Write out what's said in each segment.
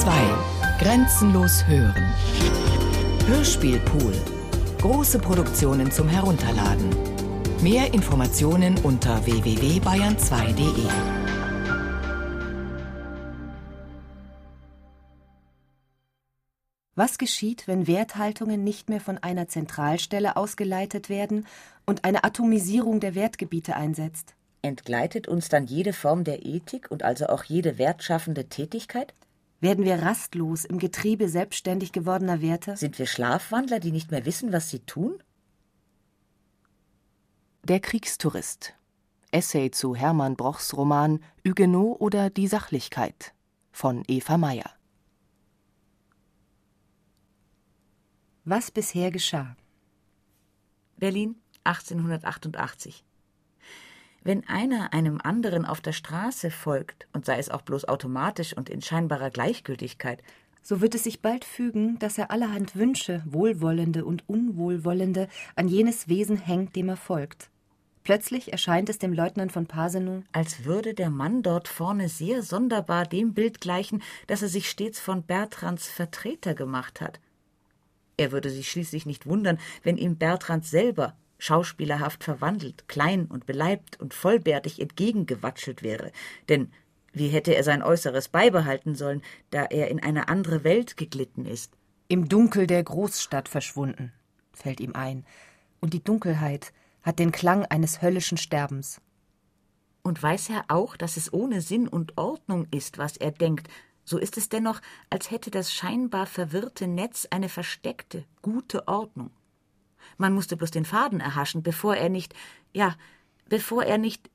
2. Grenzenlos hören. Hörspielpool. Große Produktionen zum Herunterladen. Mehr Informationen unter www.bayern2.de. Was geschieht, wenn Werthaltungen nicht mehr von einer Zentralstelle ausgeleitet werden und eine Atomisierung der Wertgebiete einsetzt? Entgleitet uns dann jede Form der Ethik und also auch jede wertschaffende Tätigkeit? Werden wir rastlos im Getriebe selbstständig gewordener Werte? Sind wir Schlafwandler, die nicht mehr wissen, was sie tun? Der Kriegstourist. Essay zu Hermann Brochs Roman Huguenot oder die Sachlichkeit von Eva Meyer. Was bisher geschah. Berlin 1888. Wenn einer einem anderen auf der Straße folgt, und sei es auch bloß automatisch und in scheinbarer Gleichgültigkeit, so wird es sich bald fügen, dass er allerhand Wünsche, wohlwollende und unwohlwollende, an jenes Wesen hängt, dem er folgt. Plötzlich erscheint es dem Leutnant von Pasenow, als würde der Mann dort vorne sehr sonderbar dem Bild gleichen, das er sich stets von Bertrands Vertreter gemacht hat. Er würde sich schließlich nicht wundern, wenn ihm Bertrand selber schauspielerhaft verwandelt, klein und beleibt und vollbärtig entgegengewatschelt wäre, denn wie hätte er sein Äußeres beibehalten sollen, da er in eine andere Welt geglitten ist? Im Dunkel der Großstadt verschwunden, fällt ihm ein, und die Dunkelheit hat den Klang eines höllischen Sterbens. Und weiß er auch, dass es ohne Sinn und Ordnung ist, was er denkt, so ist es dennoch, als hätte das scheinbar verwirrte Netz eine versteckte, gute Ordnung. Man musste bloß den Faden erhaschen, bevor er nicht, ja, bevor er nicht.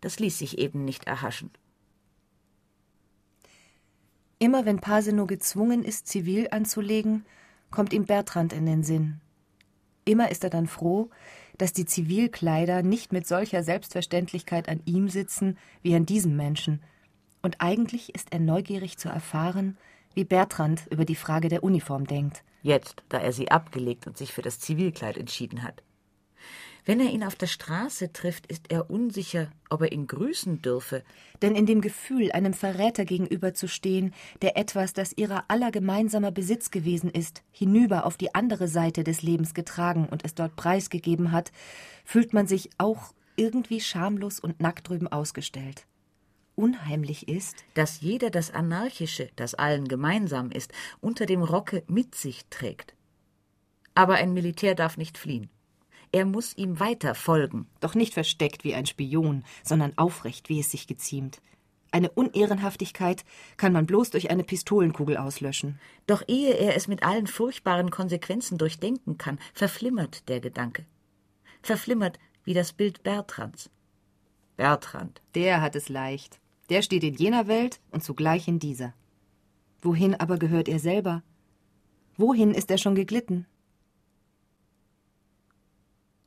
Das ließ sich eben nicht erhaschen. Immer wenn Paseno gezwungen ist, zivil anzulegen, kommt ihm Bertrand in den Sinn. Immer ist er dann froh, dass die Zivilkleider nicht mit solcher Selbstverständlichkeit an ihm sitzen wie an diesem Menschen. Und eigentlich ist er neugierig zu erfahren, wie Bertrand über die Frage der Uniform denkt jetzt, da er sie abgelegt und sich für das Zivilkleid entschieden hat. Wenn er ihn auf der Straße trifft, ist er unsicher, ob er ihn grüßen dürfe. Denn in dem Gefühl, einem Verräter gegenüberzustehen, der etwas, das ihrer aller gemeinsamer Besitz gewesen ist, hinüber auf die andere Seite des Lebens getragen und es dort preisgegeben hat, fühlt man sich auch irgendwie schamlos und nackt drüben ausgestellt unheimlich ist, dass jeder das Anarchische, das allen gemeinsam ist, unter dem Rocke mit sich trägt. Aber ein Militär darf nicht fliehen. Er muss ihm weiter folgen. Doch nicht versteckt wie ein Spion, sondern aufrecht, wie es sich geziemt. Eine Unehrenhaftigkeit kann man bloß durch eine Pistolenkugel auslöschen. Doch ehe er es mit allen furchtbaren Konsequenzen durchdenken kann, verflimmert der Gedanke. Verflimmert wie das Bild Bertrands. Bertrand. Der hat es leicht. Der steht in jener Welt und zugleich in dieser. Wohin aber gehört er selber? Wohin ist er schon geglitten?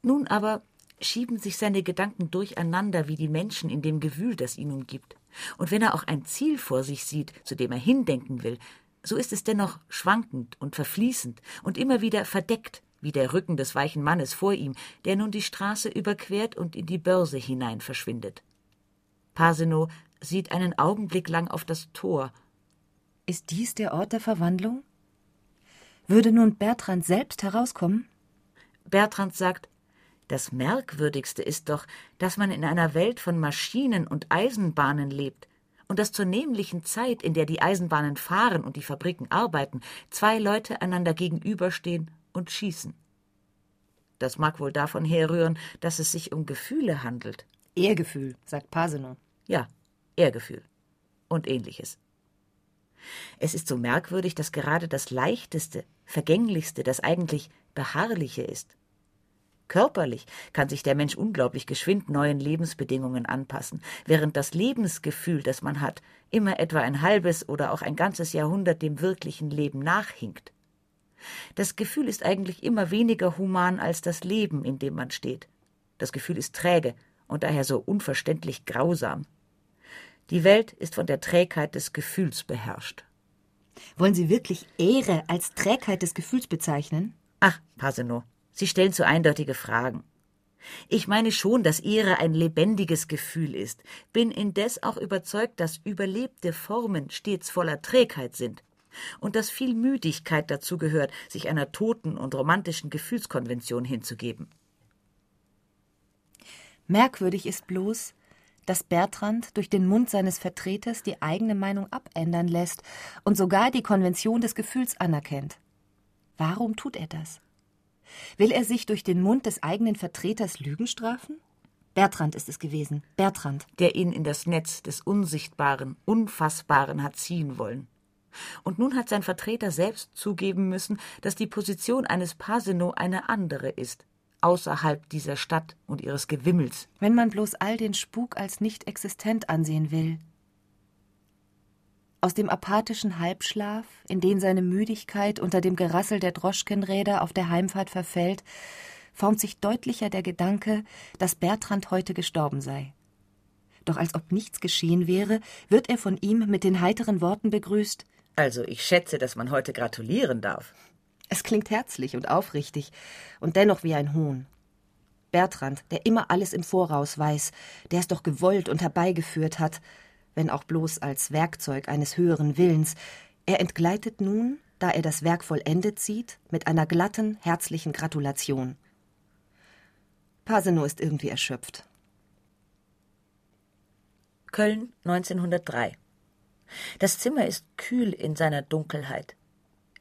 Nun aber schieben sich seine Gedanken durcheinander wie die Menschen in dem Gewühl, das ihn umgibt. Und wenn er auch ein Ziel vor sich sieht, zu dem er hindenken will, so ist es dennoch schwankend und verfließend und immer wieder verdeckt, wie der Rücken des weichen Mannes vor ihm, der nun die Straße überquert und in die Börse hinein verschwindet. Pasenow sieht einen Augenblick lang auf das Tor. Ist dies der Ort der Verwandlung? Würde nun Bertrand selbst herauskommen? Bertrand sagt, das Merkwürdigste ist doch, dass man in einer Welt von Maschinen und Eisenbahnen lebt und dass zur nämlichen Zeit, in der die Eisenbahnen fahren und die Fabriken arbeiten, zwei Leute einander gegenüberstehen und schießen. Das mag wohl davon herrühren, dass es sich um Gefühle handelt. Ehrgefühl, sagt Pasenow. Ja, Ehrgefühl und ähnliches. Es ist so merkwürdig, dass gerade das Leichteste, Vergänglichste, das eigentlich Beharrliche ist. Körperlich kann sich der Mensch unglaublich geschwind neuen Lebensbedingungen anpassen, während das Lebensgefühl, das man hat, immer etwa ein halbes oder auch ein ganzes Jahrhundert dem wirklichen Leben nachhinkt. Das Gefühl ist eigentlich immer weniger human als das Leben, in dem man steht. Das Gefühl ist träge und daher so unverständlich grausam. Die Welt ist von der Trägheit des Gefühls beherrscht. Wollen Sie wirklich Ehre als Trägheit des Gefühls bezeichnen? Ach, Paseno, Sie stellen zu eindeutige Fragen. Ich meine schon, dass Ehre ein lebendiges Gefühl ist, bin indes auch überzeugt, dass überlebte Formen stets voller Trägheit sind und dass viel Müdigkeit dazu gehört, sich einer toten und romantischen Gefühlskonvention hinzugeben. Merkwürdig ist bloß, dass Bertrand durch den Mund seines Vertreters die eigene Meinung abändern lässt und sogar die Konvention des Gefühls anerkennt. Warum tut er das? Will er sich durch den Mund des eigenen Vertreters Lügen strafen? Bertrand ist es gewesen, Bertrand. Der ihn in das Netz des Unsichtbaren, Unfassbaren hat ziehen wollen. Und nun hat sein Vertreter selbst zugeben müssen, dass die Position eines Pasino eine andere ist, außerhalb dieser Stadt und ihres Gewimmels. Wenn man bloß all den Spuk als nicht existent ansehen will. Aus dem apathischen Halbschlaf, in den seine Müdigkeit unter dem Gerassel der Droschkenräder auf der Heimfahrt verfällt, formt sich deutlicher der Gedanke, dass Bertrand heute gestorben sei. Doch als ob nichts geschehen wäre, wird er von ihm mit den heiteren Worten begrüßt Also ich schätze, dass man heute gratulieren darf. Es klingt herzlich und aufrichtig und dennoch wie ein Hohn. Bertrand, der immer alles im Voraus weiß, der es doch gewollt und herbeigeführt hat, wenn auch bloß als Werkzeug eines höheren Willens, er entgleitet nun, da er das Werk vollendet sieht, mit einer glatten, herzlichen Gratulation. Paseno ist irgendwie erschöpft. Köln 1903. Das Zimmer ist kühl in seiner Dunkelheit.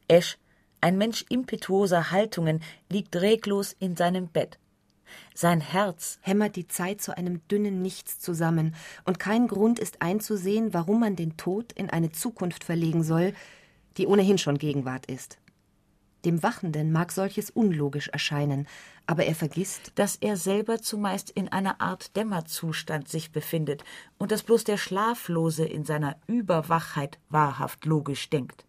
Esch ein Mensch impetuoser Haltungen liegt reglos in seinem Bett. Sein Herz hämmert die Zeit zu einem dünnen Nichts zusammen, und kein Grund ist einzusehen, warum man den Tod in eine Zukunft verlegen soll, die ohnehin schon Gegenwart ist. Dem Wachenden mag solches unlogisch erscheinen, aber er vergisst, dass er selber zumeist in einer Art Dämmerzustand sich befindet und dass bloß der Schlaflose in seiner Überwachheit wahrhaft logisch denkt.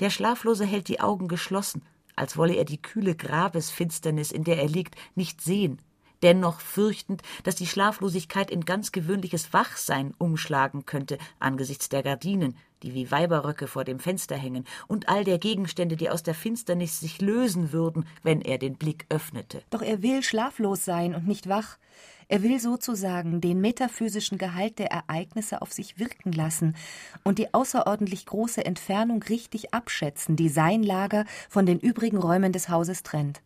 Der Schlaflose hält die Augen geschlossen, als wolle er die kühle Grabesfinsternis, in der er liegt, nicht sehen, dennoch fürchtend, dass die Schlaflosigkeit in ganz gewöhnliches Wachsein umschlagen könnte angesichts der Gardinen, die wie Weiberröcke vor dem Fenster hängen, und all der Gegenstände, die aus der Finsternis sich lösen würden, wenn er den Blick öffnete. Doch er will schlaflos sein und nicht wach. Er will sozusagen den metaphysischen Gehalt der Ereignisse auf sich wirken lassen und die außerordentlich große Entfernung richtig abschätzen, die sein Lager von den übrigen Räumen des Hauses trennt.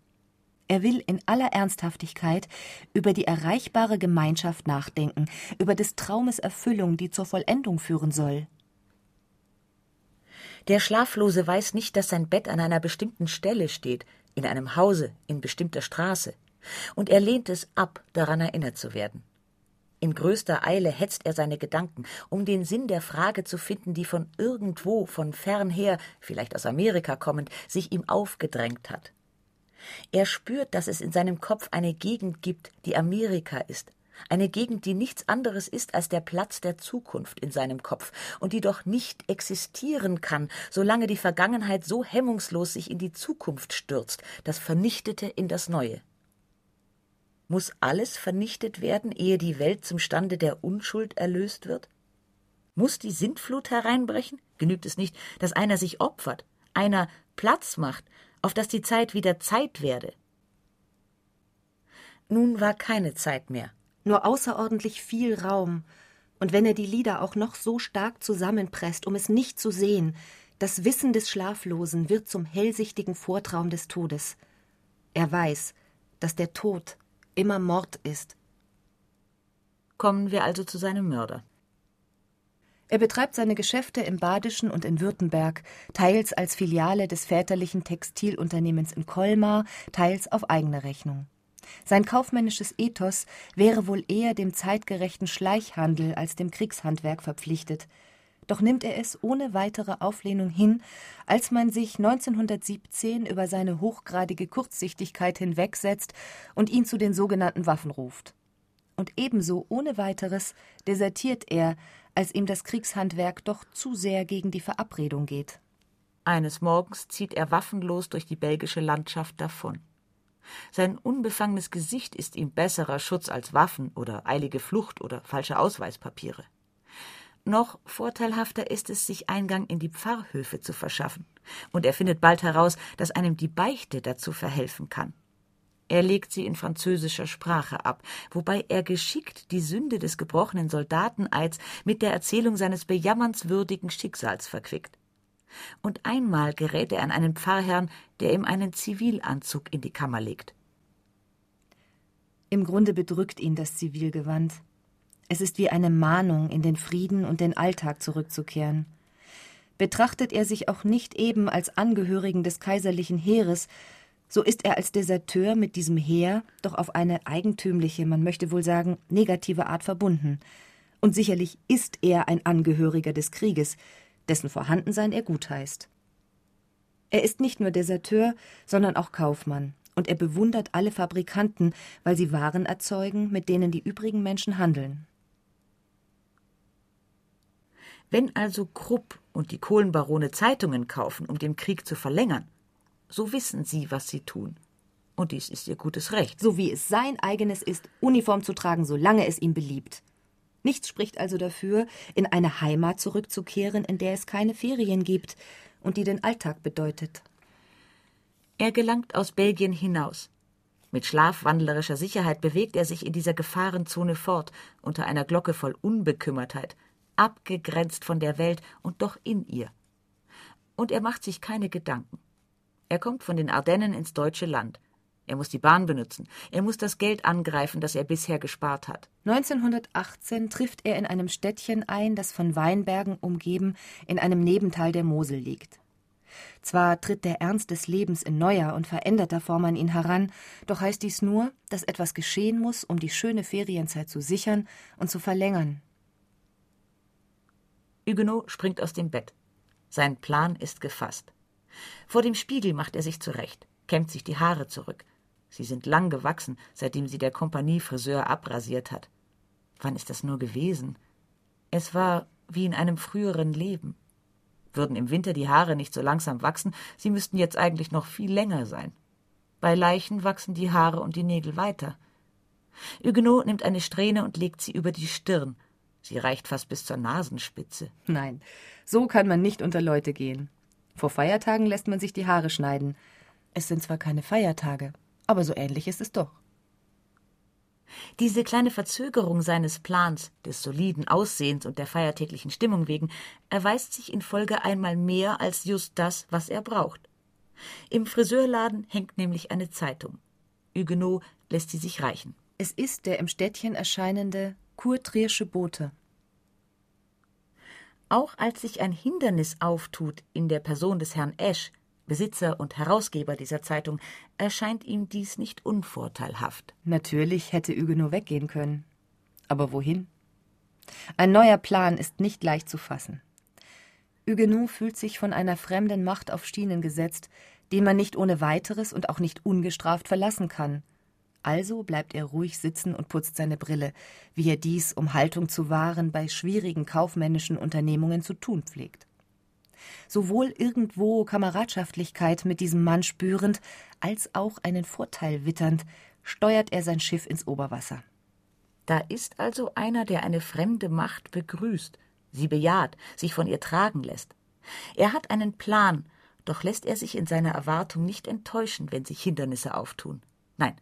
Er will in aller Ernsthaftigkeit über die erreichbare Gemeinschaft nachdenken, über des Traumes Erfüllung, die zur Vollendung führen soll. Der Schlaflose weiß nicht, dass sein Bett an einer bestimmten Stelle steht, in einem Hause, in bestimmter Straße und er lehnt es ab, daran erinnert zu werden. In größter Eile hetzt er seine Gedanken, um den Sinn der Frage zu finden, die von irgendwo, von fernher, vielleicht aus Amerika kommend, sich ihm aufgedrängt hat. Er spürt, dass es in seinem Kopf eine Gegend gibt, die Amerika ist, eine Gegend, die nichts anderes ist als der Platz der Zukunft in seinem Kopf und die doch nicht existieren kann, solange die Vergangenheit so hemmungslos sich in die Zukunft stürzt, das Vernichtete in das Neue. Muss alles vernichtet werden, ehe die Welt zum Stande der Unschuld erlöst wird? Muss die Sintflut hereinbrechen? Genügt es nicht, dass einer sich opfert, einer Platz macht, auf dass die Zeit wieder Zeit werde? Nun war keine Zeit mehr. Nur außerordentlich viel Raum. Und wenn er die Lieder auch noch so stark zusammenpresst, um es nicht zu sehen, das Wissen des Schlaflosen wird zum hellsichtigen Vortraum des Todes. Er weiß, dass der Tod immer Mord ist. Kommen wir also zu seinem Mörder. Er betreibt seine Geschäfte im Badischen und in Württemberg, teils als Filiale des väterlichen Textilunternehmens in Colmar, teils auf eigene Rechnung. Sein kaufmännisches Ethos wäre wohl eher dem zeitgerechten Schleichhandel als dem Kriegshandwerk verpflichtet. Doch nimmt er es ohne weitere Auflehnung hin, als man sich 1917 über seine hochgradige Kurzsichtigkeit hinwegsetzt und ihn zu den sogenannten Waffen ruft. Und ebenso ohne weiteres desertiert er, als ihm das Kriegshandwerk doch zu sehr gegen die Verabredung geht. Eines Morgens zieht er waffenlos durch die belgische Landschaft davon. Sein unbefangenes Gesicht ist ihm besserer Schutz als Waffen oder eilige Flucht oder falsche Ausweispapiere. Noch vorteilhafter ist es, sich Eingang in die Pfarrhöfe zu verschaffen. Und er findet bald heraus, dass einem die Beichte dazu verhelfen kann. Er legt sie in französischer Sprache ab, wobei er geschickt die Sünde des gebrochenen Soldateneids mit der Erzählung seines bejammernswürdigen Schicksals verquickt. Und einmal gerät er an einen Pfarrherrn, der ihm einen Zivilanzug in die Kammer legt. Im Grunde bedrückt ihn das Zivilgewand. Es ist wie eine Mahnung, in den Frieden und den Alltag zurückzukehren. Betrachtet er sich auch nicht eben als Angehörigen des kaiserlichen Heeres, so ist er als Deserteur mit diesem Heer doch auf eine eigentümliche, man möchte wohl sagen, negative Art verbunden. Und sicherlich ist er ein Angehöriger des Krieges, dessen Vorhandensein er gutheißt. Er ist nicht nur Deserteur, sondern auch Kaufmann, und er bewundert alle Fabrikanten, weil sie Waren erzeugen, mit denen die übrigen Menschen handeln. Wenn also Krupp und die Kohlenbarone Zeitungen kaufen, um den Krieg zu verlängern, so wissen sie, was sie tun. Und dies ist ihr gutes Recht. So wie es sein eigenes ist, Uniform zu tragen, solange es ihm beliebt. Nichts spricht also dafür, in eine Heimat zurückzukehren, in der es keine Ferien gibt und die den Alltag bedeutet. Er gelangt aus Belgien hinaus. Mit schlafwandlerischer Sicherheit bewegt er sich in dieser Gefahrenzone fort, unter einer Glocke voll Unbekümmertheit, abgegrenzt von der Welt und doch in ihr. Und er macht sich keine Gedanken. Er kommt von den Ardennen ins deutsche Land. Er muss die Bahn benutzen. Er muss das Geld angreifen, das er bisher gespart hat. 1918 trifft er in einem Städtchen ein, das von Weinbergen umgeben in einem Nebental der Mosel liegt. Zwar tritt der Ernst des Lebens in neuer und veränderter Form an ihn heran, doch heißt dies nur, dass etwas geschehen muss, um die schöne Ferienzeit zu sichern und zu verlängern. Huguenot springt aus dem Bett. Sein Plan ist gefasst. Vor dem Spiegel macht er sich zurecht, kämmt sich die Haare zurück. Sie sind lang gewachsen, seitdem sie der Kompaniefriseur abrasiert hat. Wann ist das nur gewesen? Es war wie in einem früheren Leben. Würden im Winter die Haare nicht so langsam wachsen, sie müssten jetzt eigentlich noch viel länger sein. Bei Leichen wachsen die Haare und die Nägel weiter. Huguenot nimmt eine Strähne und legt sie über die Stirn. Sie reicht fast bis zur Nasenspitze. Nein, so kann man nicht unter Leute gehen. Vor Feiertagen lässt man sich die Haare schneiden. Es sind zwar keine Feiertage, aber so ähnlich ist es doch. Diese kleine Verzögerung seines Plans, des soliden Aussehens und der feiertäglichen Stimmung wegen, erweist sich in Folge einmal mehr als just das, was er braucht. Im Friseurladen hängt nämlich eine Zeitung. Huguenot lässt sie sich reichen. Es ist der im Städtchen erscheinende Kurtriersche Bote. Auch als sich ein Hindernis auftut in der Person des Herrn Esch, Besitzer und Herausgeber dieser Zeitung, erscheint ihm dies nicht unvorteilhaft. Natürlich hätte Huguenot weggehen können. Aber wohin? Ein neuer Plan ist nicht leicht zu fassen. Huguenot fühlt sich von einer fremden Macht auf Schienen gesetzt, den man nicht ohne weiteres und auch nicht ungestraft verlassen kann. Also bleibt er ruhig sitzen und putzt seine Brille, wie er dies, um Haltung zu wahren, bei schwierigen kaufmännischen Unternehmungen zu tun pflegt sowohl irgendwo Kameradschaftlichkeit mit diesem Mann spürend, als auch einen Vorteil witternd, steuert er sein Schiff ins Oberwasser. Da ist also einer, der eine fremde Macht begrüßt, sie bejaht, sich von ihr tragen lässt. Er hat einen Plan, doch lässt er sich in seiner Erwartung nicht enttäuschen, wenn sich Hindernisse auftun. Nein,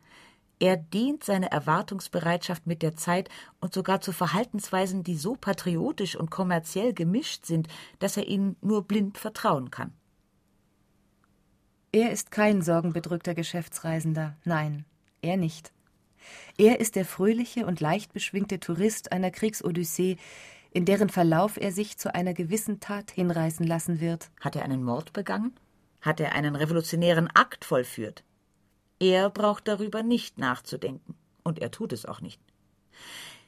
er dient seine Erwartungsbereitschaft mit der Zeit und sogar zu Verhaltensweisen, die so patriotisch und kommerziell gemischt sind, dass er ihnen nur blind vertrauen kann. Er ist kein sorgenbedrückter Geschäftsreisender, nein, er nicht. Er ist der fröhliche und leicht beschwingte Tourist einer Kriegsodyssee, in deren Verlauf er sich zu einer gewissen Tat hinreißen lassen wird. Hat er einen Mord begangen? Hat er einen revolutionären Akt vollführt? Er braucht darüber nicht nachzudenken, und er tut es auch nicht.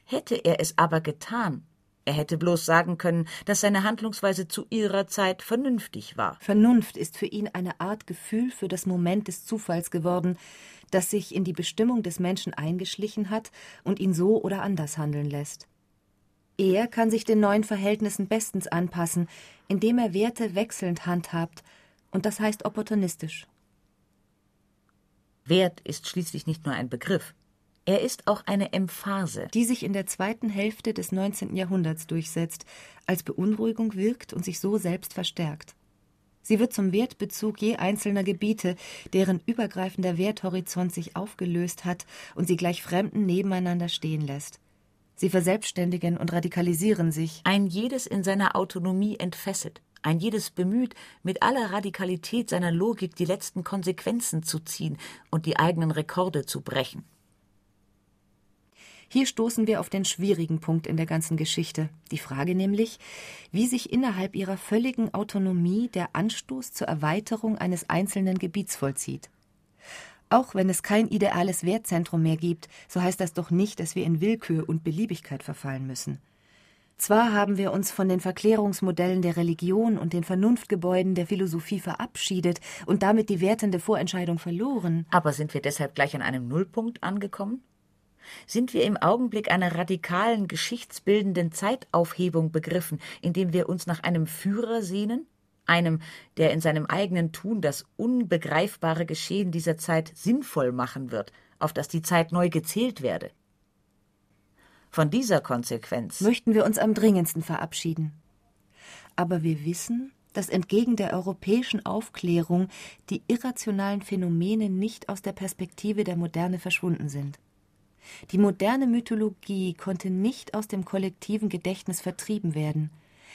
Hätte er es aber getan, er hätte bloß sagen können, dass seine Handlungsweise zu ihrer Zeit vernünftig war. Vernunft ist für ihn eine Art Gefühl für das Moment des Zufalls geworden, das sich in die Bestimmung des Menschen eingeschlichen hat und ihn so oder anders handeln lässt. Er kann sich den neuen Verhältnissen bestens anpassen, indem er Werte wechselnd handhabt, und das heißt opportunistisch. Wert ist schließlich nicht nur ein Begriff. Er ist auch eine Emphase, die sich in der zweiten Hälfte des 19. Jahrhunderts durchsetzt, als Beunruhigung wirkt und sich so selbst verstärkt. Sie wird zum Wertbezug je einzelner Gebiete, deren übergreifender Werthorizont sich aufgelöst hat und sie gleich Fremden nebeneinander stehen lässt. Sie verselbstständigen und radikalisieren sich. Ein jedes in seiner Autonomie entfesselt, ein jedes bemüht, mit aller Radikalität seiner Logik die letzten Konsequenzen zu ziehen und die eigenen Rekorde zu brechen. Hier stoßen wir auf den schwierigen Punkt in der ganzen Geschichte, die Frage nämlich, wie sich innerhalb ihrer völligen Autonomie der Anstoß zur Erweiterung eines einzelnen Gebiets vollzieht. Auch wenn es kein ideales Wertzentrum mehr gibt, so heißt das doch nicht, dass wir in Willkür und Beliebigkeit verfallen müssen. Zwar haben wir uns von den Verklärungsmodellen der Religion und den Vernunftgebäuden der Philosophie verabschiedet und damit die wertende Vorentscheidung verloren. Aber sind wir deshalb gleich an einem Nullpunkt angekommen? Sind wir im Augenblick einer radikalen geschichtsbildenden Zeitaufhebung begriffen, indem wir uns nach einem Führer sehnen? Einem, der in seinem eigenen Tun das unbegreifbare Geschehen dieser Zeit sinnvoll machen wird, auf das die Zeit neu gezählt werde. Von dieser Konsequenz möchten wir uns am dringendsten verabschieden. Aber wir wissen, dass entgegen der europäischen Aufklärung die irrationalen Phänomene nicht aus der Perspektive der Moderne verschwunden sind. Die moderne Mythologie konnte nicht aus dem kollektiven Gedächtnis vertrieben werden.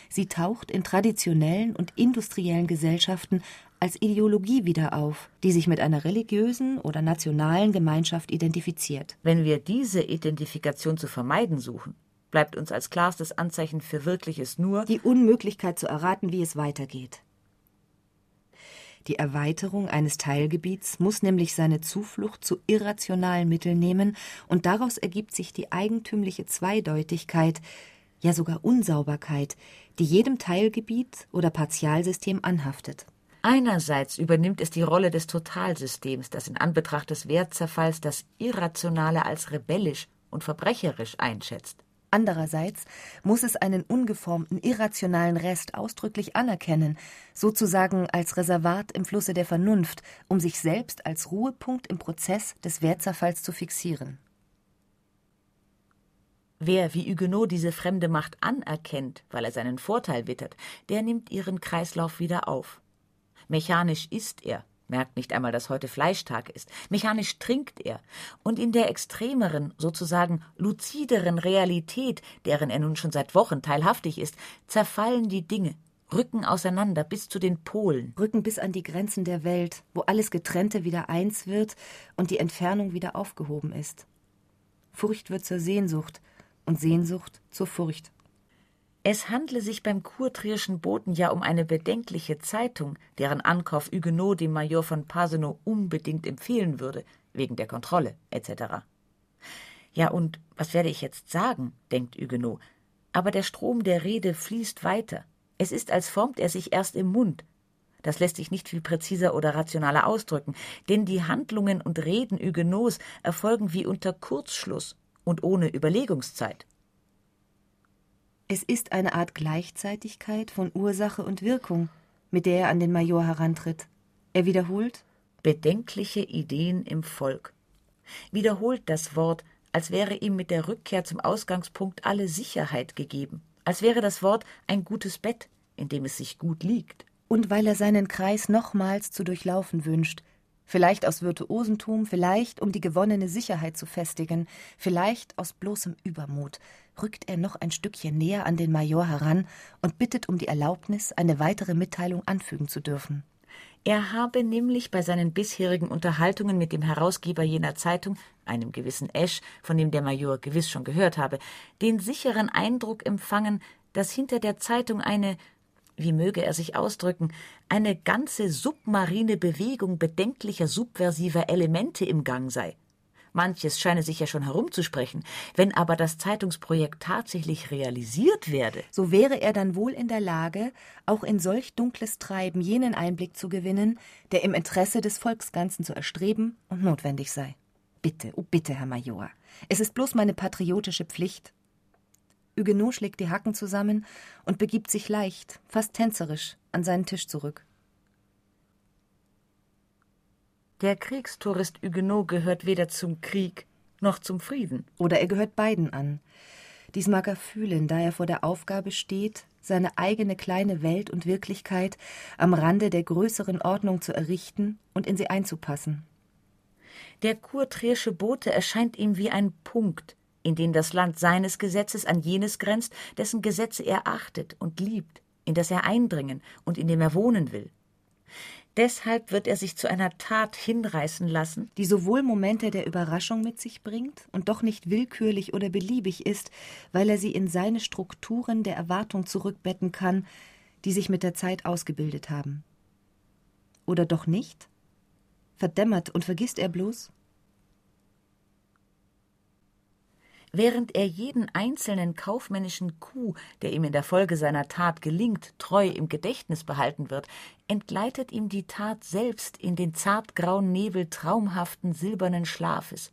Sie taucht in traditionellen und industriellen Gesellschaften als Ideologie wieder auf, die sich mit einer religiösen oder nationalen Gemeinschaft identifiziert. Wenn wir diese Identifikation zu vermeiden suchen, bleibt uns als klarstes Anzeichen für Wirkliches nur die Unmöglichkeit zu erraten, wie es weitergeht. Die Erweiterung eines Teilgebiets muss nämlich seine Zuflucht zu irrationalen Mitteln nehmen, und daraus ergibt sich die eigentümliche Zweideutigkeit, ja sogar Unsauberkeit, die jedem Teilgebiet oder Partialsystem anhaftet. Einerseits übernimmt es die Rolle des Totalsystems, das in Anbetracht des Wertzerfalls das Irrationale als rebellisch und verbrecherisch einschätzt. Andererseits muss es einen ungeformten, irrationalen Rest ausdrücklich anerkennen, sozusagen als Reservat im Flusse der Vernunft, um sich selbst als Ruhepunkt im Prozess des Wertzerfalls zu fixieren. Wer wie Huguenot diese fremde Macht anerkennt, weil er seinen Vorteil wittert, der nimmt ihren Kreislauf wieder auf. Mechanisch ist er, merkt nicht einmal, dass heute Fleischtag ist. Mechanisch trinkt er. Und in der extremeren, sozusagen luzideren Realität, deren er nun schon seit Wochen teilhaftig ist, zerfallen die Dinge, rücken auseinander bis zu den Polen. Rücken bis an die Grenzen der Welt, wo alles Getrennte wieder eins wird und die Entfernung wieder aufgehoben ist. Furcht wird zur Sehnsucht und Sehnsucht zur Furcht. Es handle sich beim kurtrierschen Boten ja um eine bedenkliche Zeitung, deren Ankauf Huguenot dem Major von Pasenow unbedingt empfehlen würde, wegen der Kontrolle etc. Ja, und was werde ich jetzt sagen, denkt Huguenot, aber der Strom der Rede fließt weiter. Es ist, als formt er sich erst im Mund. Das lässt sich nicht viel präziser oder rationaler ausdrücken, denn die Handlungen und Reden Huguenots erfolgen wie unter Kurzschluss und ohne Überlegungszeit. Es ist eine Art Gleichzeitigkeit von Ursache und Wirkung, mit der er an den Major herantritt. Er wiederholt bedenkliche Ideen im Volk. Wiederholt das Wort, als wäre ihm mit der Rückkehr zum Ausgangspunkt alle Sicherheit gegeben, als wäre das Wort ein gutes Bett, in dem es sich gut liegt. Und weil er seinen Kreis nochmals zu durchlaufen wünscht, vielleicht aus Virtuosentum, vielleicht um die gewonnene Sicherheit zu festigen, vielleicht aus bloßem Übermut, rückt er noch ein Stückchen näher an den Major heran und bittet um die Erlaubnis, eine weitere Mitteilung anfügen zu dürfen. Er habe nämlich bei seinen bisherigen Unterhaltungen mit dem Herausgeber jener Zeitung, einem gewissen Esch, von dem der Major gewiss schon gehört habe, den sicheren Eindruck empfangen, dass hinter der Zeitung eine, wie möge er sich ausdrücken, eine ganze submarine Bewegung bedenklicher subversiver Elemente im Gang sei. Manches scheine sich ja schon herumzusprechen. Wenn aber das Zeitungsprojekt tatsächlich realisiert werde, so wäre er dann wohl in der Lage, auch in solch dunkles Treiben jenen Einblick zu gewinnen, der im Interesse des Volksganzen zu erstreben und notwendig sei. Bitte, oh bitte, Herr Major. Es ist bloß meine patriotische Pflicht. Huguenot schlägt die Hacken zusammen und begibt sich leicht, fast tänzerisch, an seinen Tisch zurück. Der Kriegstourist Huguenot gehört weder zum Krieg noch zum Frieden. Oder er gehört beiden an. Dies mag er fühlen, da er vor der Aufgabe steht, seine eigene kleine Welt und Wirklichkeit am Rande der größeren Ordnung zu errichten und in sie einzupassen. Der kurtriersche Bote erscheint ihm wie ein Punkt, in den das Land seines Gesetzes an jenes grenzt, dessen Gesetze er achtet und liebt, in das er eindringen und in dem er wohnen will. Deshalb wird er sich zu einer Tat hinreißen lassen, die sowohl Momente der Überraschung mit sich bringt und doch nicht willkürlich oder beliebig ist, weil er sie in seine Strukturen der Erwartung zurückbetten kann, die sich mit der Zeit ausgebildet haben. Oder doch nicht? Verdämmert und vergisst er bloß? Während er jeden einzelnen kaufmännischen Coup, der ihm in der Folge seiner Tat gelingt, treu im Gedächtnis behalten wird, entgleitet ihm die Tat selbst in den zartgrauen Nebel traumhaften silbernen Schlafes.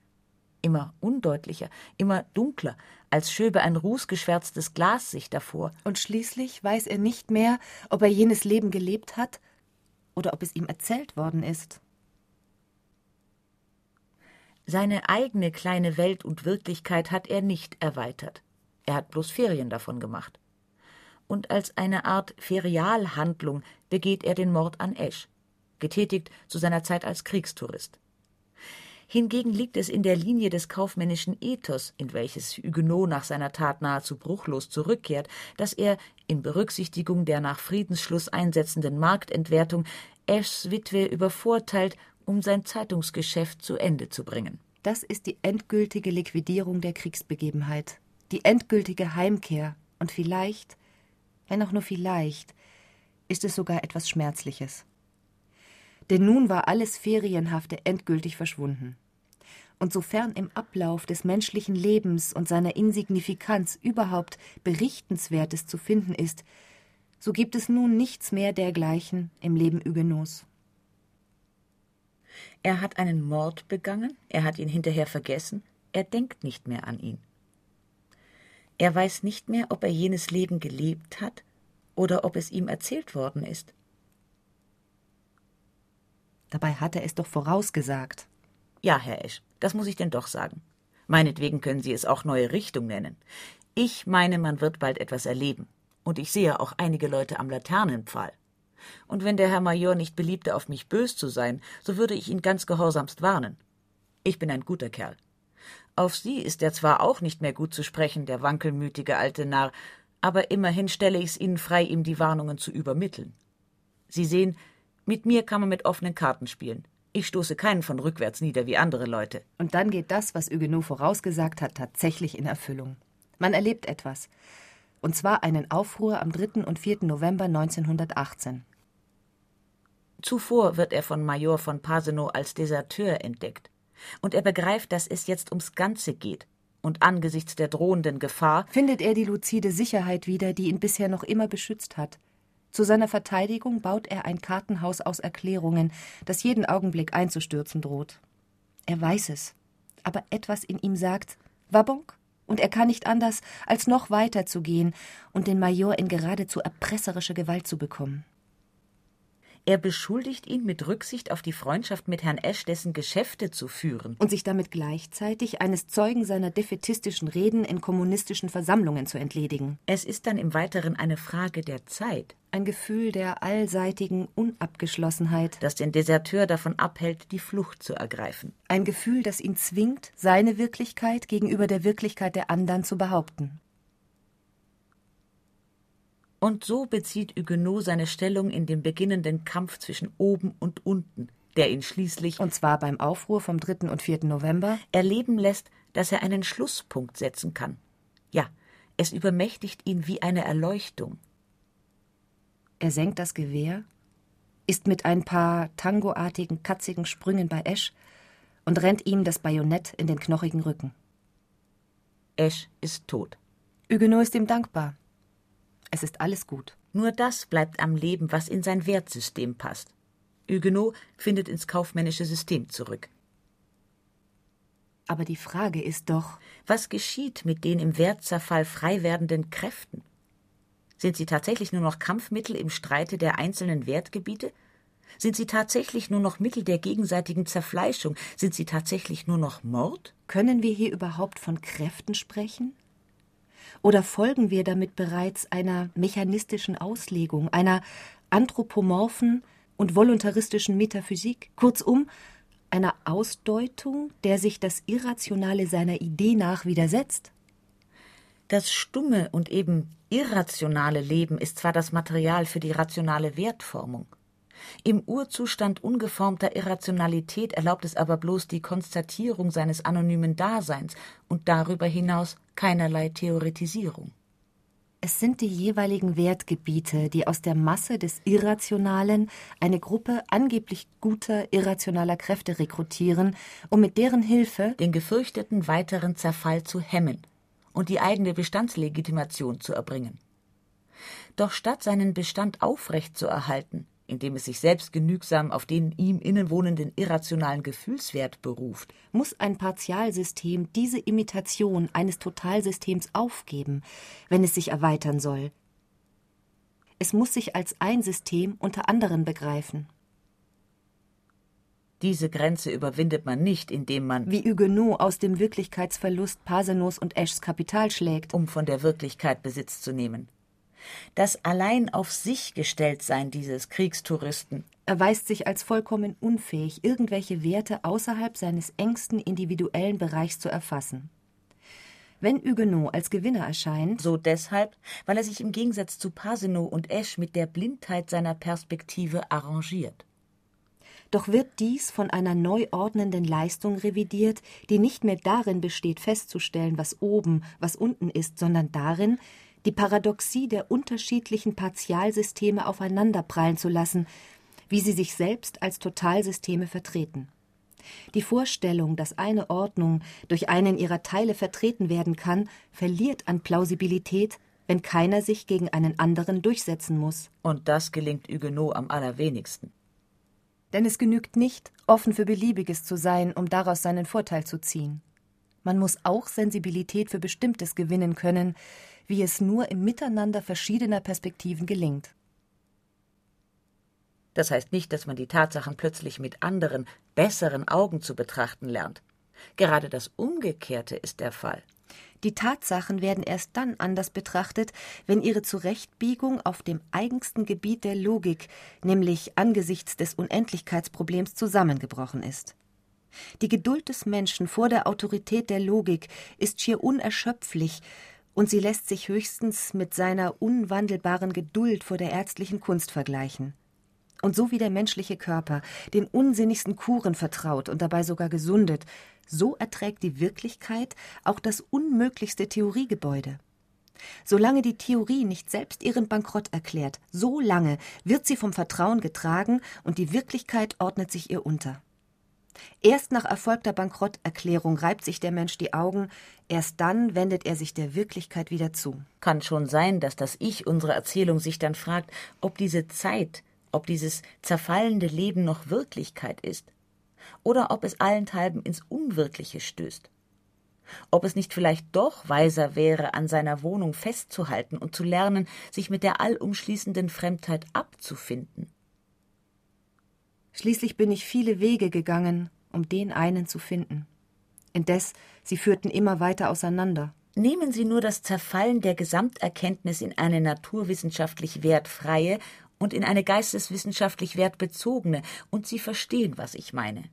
Immer undeutlicher, immer dunkler, als schöbe ein rußgeschwärztes Glas sich davor. Und schließlich weiß er nicht mehr, ob er jenes Leben gelebt hat oder ob es ihm erzählt worden ist. Seine eigene kleine Welt und Wirklichkeit hat er nicht erweitert. Er hat bloß Ferien davon gemacht. Und als eine Art Ferialhandlung begeht er den Mord an Esch, getätigt zu seiner Zeit als Kriegstourist. Hingegen liegt es in der Linie des kaufmännischen Ethos, in welches Huguenot nach seiner Tat nahezu bruchlos zurückkehrt, dass er, in Berücksichtigung der nach Friedensschluss einsetzenden Marktentwertung, Eschs Witwe übervorteilt um sein Zeitungsgeschäft zu Ende zu bringen. Das ist die endgültige Liquidierung der Kriegsbegebenheit, die endgültige Heimkehr und vielleicht, wenn auch nur vielleicht, ist es sogar etwas Schmerzliches. Denn nun war alles Ferienhafte endgültig verschwunden. Und sofern im Ablauf des menschlichen Lebens und seiner Insignifikanz überhaupt Berichtenswertes zu finden ist, so gibt es nun nichts mehr dergleichen im Leben Huguenots. Er hat einen Mord begangen, er hat ihn hinterher vergessen, er denkt nicht mehr an ihn. Er weiß nicht mehr, ob er jenes Leben gelebt hat oder ob es ihm erzählt worden ist. Dabei hat er es doch vorausgesagt. Ja, Herr Esch, das muss ich denn doch sagen. Meinetwegen können Sie es auch neue Richtung nennen. Ich meine, man wird bald etwas erleben. Und ich sehe auch einige Leute am Laternenpfahl. Und wenn der Herr Major nicht beliebte, auf mich bös zu sein, so würde ich ihn ganz gehorsamst warnen. Ich bin ein guter Kerl. Auf Sie ist er zwar auch nicht mehr gut zu sprechen, der wankelmütige alte Narr, aber immerhin stelle ich's Ihnen frei, ihm die Warnungen zu übermitteln. Sie sehen, mit mir kann man mit offenen Karten spielen. Ich stoße keinen von rückwärts nieder wie andere Leute. Und dann geht das, was Huguenot vorausgesagt hat, tatsächlich in Erfüllung. Man erlebt etwas. Und zwar einen Aufruhr am 3. und 4. November 1918. Zuvor wird er von Major von Pasenow als Deserteur entdeckt. Und er begreift, dass es jetzt ums Ganze geht. Und angesichts der drohenden Gefahr findet er die luzide Sicherheit wieder, die ihn bisher noch immer beschützt hat. Zu seiner Verteidigung baut er ein Kartenhaus aus Erklärungen, das jeden Augenblick einzustürzen droht. Er weiß es, aber etwas in ihm sagt Wabonk, und er kann nicht anders, als noch weiter zu gehen und den Major in geradezu erpresserische Gewalt zu bekommen. Er beschuldigt ihn mit Rücksicht auf die Freundschaft mit Herrn Esch dessen Geschäfte zu führen. Und sich damit gleichzeitig eines Zeugen seiner defetistischen Reden in kommunistischen Versammlungen zu entledigen. Es ist dann im Weiteren eine Frage der Zeit. Ein Gefühl der allseitigen Unabgeschlossenheit, das den Deserteur davon abhält, die Flucht zu ergreifen. Ein Gefühl, das ihn zwingt, seine Wirklichkeit gegenüber der Wirklichkeit der anderen zu behaupten. Und so bezieht Huguenot seine Stellung in dem beginnenden Kampf zwischen oben und unten, der ihn schließlich, und zwar beim Aufruhr vom 3. und 4. November, erleben lässt, dass er einen Schlusspunkt setzen kann. Ja, es übermächtigt ihn wie eine Erleuchtung. Er senkt das Gewehr, ist mit ein paar tangoartigen, katzigen Sprüngen bei Esch und rennt ihm das Bajonett in den knochigen Rücken. Esch ist tot. Huguenot ist ihm dankbar. Es ist alles gut. Nur das bleibt am Leben, was in sein Wertsystem passt. Huguenot findet ins kaufmännische System zurück. Aber die Frage ist doch, was geschieht mit den im Wertzerfall frei werdenden Kräften? Sind sie tatsächlich nur noch Kampfmittel im Streite der einzelnen Wertgebiete? Sind sie tatsächlich nur noch Mittel der gegenseitigen Zerfleischung? Sind sie tatsächlich nur noch Mord? Können wir hier überhaupt von Kräften sprechen? Oder folgen wir damit bereits einer mechanistischen Auslegung, einer anthropomorphen und voluntaristischen Metaphysik, kurzum einer Ausdeutung, der sich das Irrationale seiner Idee nach widersetzt? Das stumme und eben irrationale Leben ist zwar das Material für die rationale Wertformung. Im Urzustand ungeformter Irrationalität erlaubt es aber bloß die Konstatierung seines anonymen Daseins und darüber hinaus keinerlei Theoretisierung. Es sind die jeweiligen Wertgebiete, die aus der Masse des Irrationalen eine Gruppe angeblich guter irrationaler Kräfte rekrutieren, um mit deren Hilfe den gefürchteten weiteren Zerfall zu hemmen und die eigene Bestandslegitimation zu erbringen. Doch statt seinen Bestand aufrecht zu erhalten, indem es sich selbst genügsam auf den ihm innenwohnenden irrationalen Gefühlswert beruft, muss ein Partialsystem diese Imitation eines Totalsystems aufgeben, wenn es sich erweitern soll. Es muss sich als ein System unter anderen begreifen. Diese Grenze überwindet man nicht, indem man, wie Huguenot aus dem Wirklichkeitsverlust Pasenos und Eschs Kapital schlägt, um von der Wirklichkeit Besitz zu nehmen. Das allein auf sich gestellt sein dieses Kriegstouristen erweist sich als vollkommen unfähig, irgendwelche Werte außerhalb seines engsten individuellen Bereichs zu erfassen. Wenn Huguenot als Gewinner erscheint, so deshalb, weil er sich im Gegensatz zu Pasenaud und Esch mit der Blindheit seiner Perspektive arrangiert. Doch wird dies von einer neu ordnenden Leistung revidiert, die nicht mehr darin besteht, festzustellen, was oben, was unten ist, sondern darin, die Paradoxie der unterschiedlichen Partialsysteme aufeinanderprallen zu lassen, wie sie sich selbst als Totalsysteme vertreten. Die Vorstellung, dass eine Ordnung durch einen ihrer Teile vertreten werden kann, verliert an Plausibilität, wenn keiner sich gegen einen anderen durchsetzen muss. Und das gelingt Huguenot am allerwenigsten. Denn es genügt nicht, offen für Beliebiges zu sein, um daraus seinen Vorteil zu ziehen. Man muss auch Sensibilität für Bestimmtes gewinnen können, wie es nur im Miteinander verschiedener Perspektiven gelingt. Das heißt nicht, dass man die Tatsachen plötzlich mit anderen, besseren Augen zu betrachten lernt. Gerade das Umgekehrte ist der Fall. Die Tatsachen werden erst dann anders betrachtet, wenn ihre Zurechtbiegung auf dem eigensten Gebiet der Logik, nämlich angesichts des Unendlichkeitsproblems, zusammengebrochen ist. Die Geduld des Menschen vor der Autorität der Logik ist schier unerschöpflich, und sie lässt sich höchstens mit seiner unwandelbaren Geduld vor der ärztlichen Kunst vergleichen. Und so wie der menschliche Körper den unsinnigsten Kuren vertraut und dabei sogar gesundet, so erträgt die Wirklichkeit auch das unmöglichste Theoriegebäude. Solange die Theorie nicht selbst ihren Bankrott erklärt, so lange wird sie vom Vertrauen getragen und die Wirklichkeit ordnet sich ihr unter. Erst nach erfolgter Bankrotterklärung reibt sich der Mensch die Augen, erst dann wendet er sich der Wirklichkeit wieder zu. Kann schon sein, dass das Ich unserer Erzählung sich dann fragt, ob diese Zeit, ob dieses zerfallende Leben noch Wirklichkeit ist, oder ob es allenthalben ins Unwirkliche stößt. Ob es nicht vielleicht doch weiser wäre, an seiner Wohnung festzuhalten und zu lernen, sich mit der allumschließenden Fremdheit abzufinden. Schließlich bin ich viele Wege gegangen, um den einen zu finden. Indes, sie führten immer weiter auseinander. Nehmen Sie nur das Zerfallen der Gesamterkenntnis in eine naturwissenschaftlich wertfreie und in eine geisteswissenschaftlich wertbezogene, und Sie verstehen, was ich meine.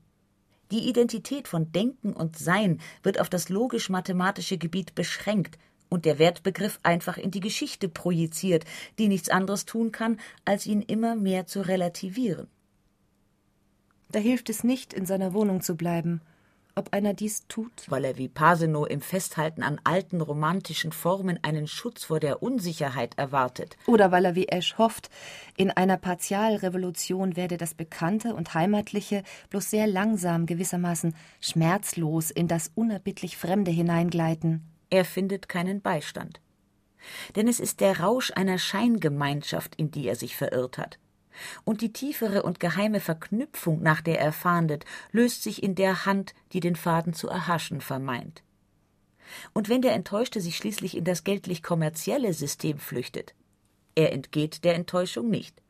Die Identität von Denken und Sein wird auf das logisch-mathematische Gebiet beschränkt und der Wertbegriff einfach in die Geschichte projiziert, die nichts anderes tun kann, als ihn immer mehr zu relativieren. Da hilft es nicht, in seiner Wohnung zu bleiben. Ob einer dies tut? Weil er wie Paseno im Festhalten an alten romantischen Formen einen Schutz vor der Unsicherheit erwartet. Oder weil er wie Esch hofft, in einer Partialrevolution werde das Bekannte und Heimatliche bloß sehr langsam, gewissermaßen schmerzlos in das unerbittlich Fremde hineingleiten. Er findet keinen Beistand. Denn es ist der Rausch einer Scheingemeinschaft, in die er sich verirrt hat und die tiefere und geheime Verknüpfung, nach der er fahndet, löst sich in der Hand, die den Faden zu erhaschen vermeint. Und wenn der Enttäuschte sich schließlich in das geltlich-kommerzielle System flüchtet, er entgeht der Enttäuschung nicht.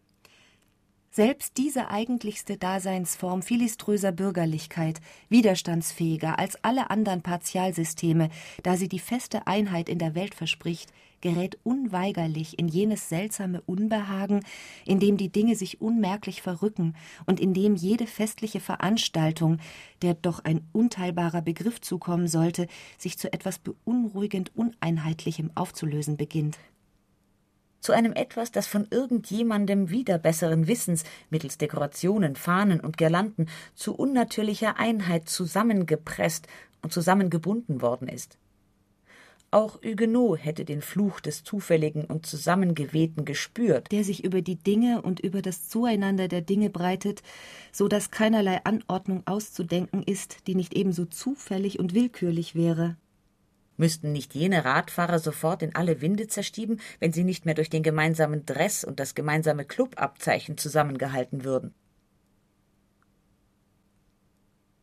Selbst diese eigentlichste Daseinsform philiströser Bürgerlichkeit, widerstandsfähiger als alle anderen Partialsysteme, da sie die feste Einheit in der Welt verspricht, gerät unweigerlich in jenes seltsame Unbehagen, in dem die Dinge sich unmerklich verrücken und in dem jede festliche Veranstaltung, der doch ein unteilbarer Begriff zukommen sollte, sich zu etwas beunruhigend Uneinheitlichem aufzulösen beginnt zu einem etwas, das von irgendjemandem wieder besseren Wissens mittels Dekorationen, Fahnen und Girlanden zu unnatürlicher Einheit zusammengepresst und zusammengebunden worden ist. Auch Huguenot hätte den Fluch des Zufälligen und Zusammengewehten gespürt, der sich über die Dinge und über das Zueinander der Dinge breitet, so dass keinerlei Anordnung auszudenken ist, die nicht ebenso zufällig und willkürlich wäre. Müssten nicht jene Radfahrer sofort in alle Winde zerstieben, wenn sie nicht mehr durch den gemeinsamen Dress und das gemeinsame Clubabzeichen zusammengehalten würden?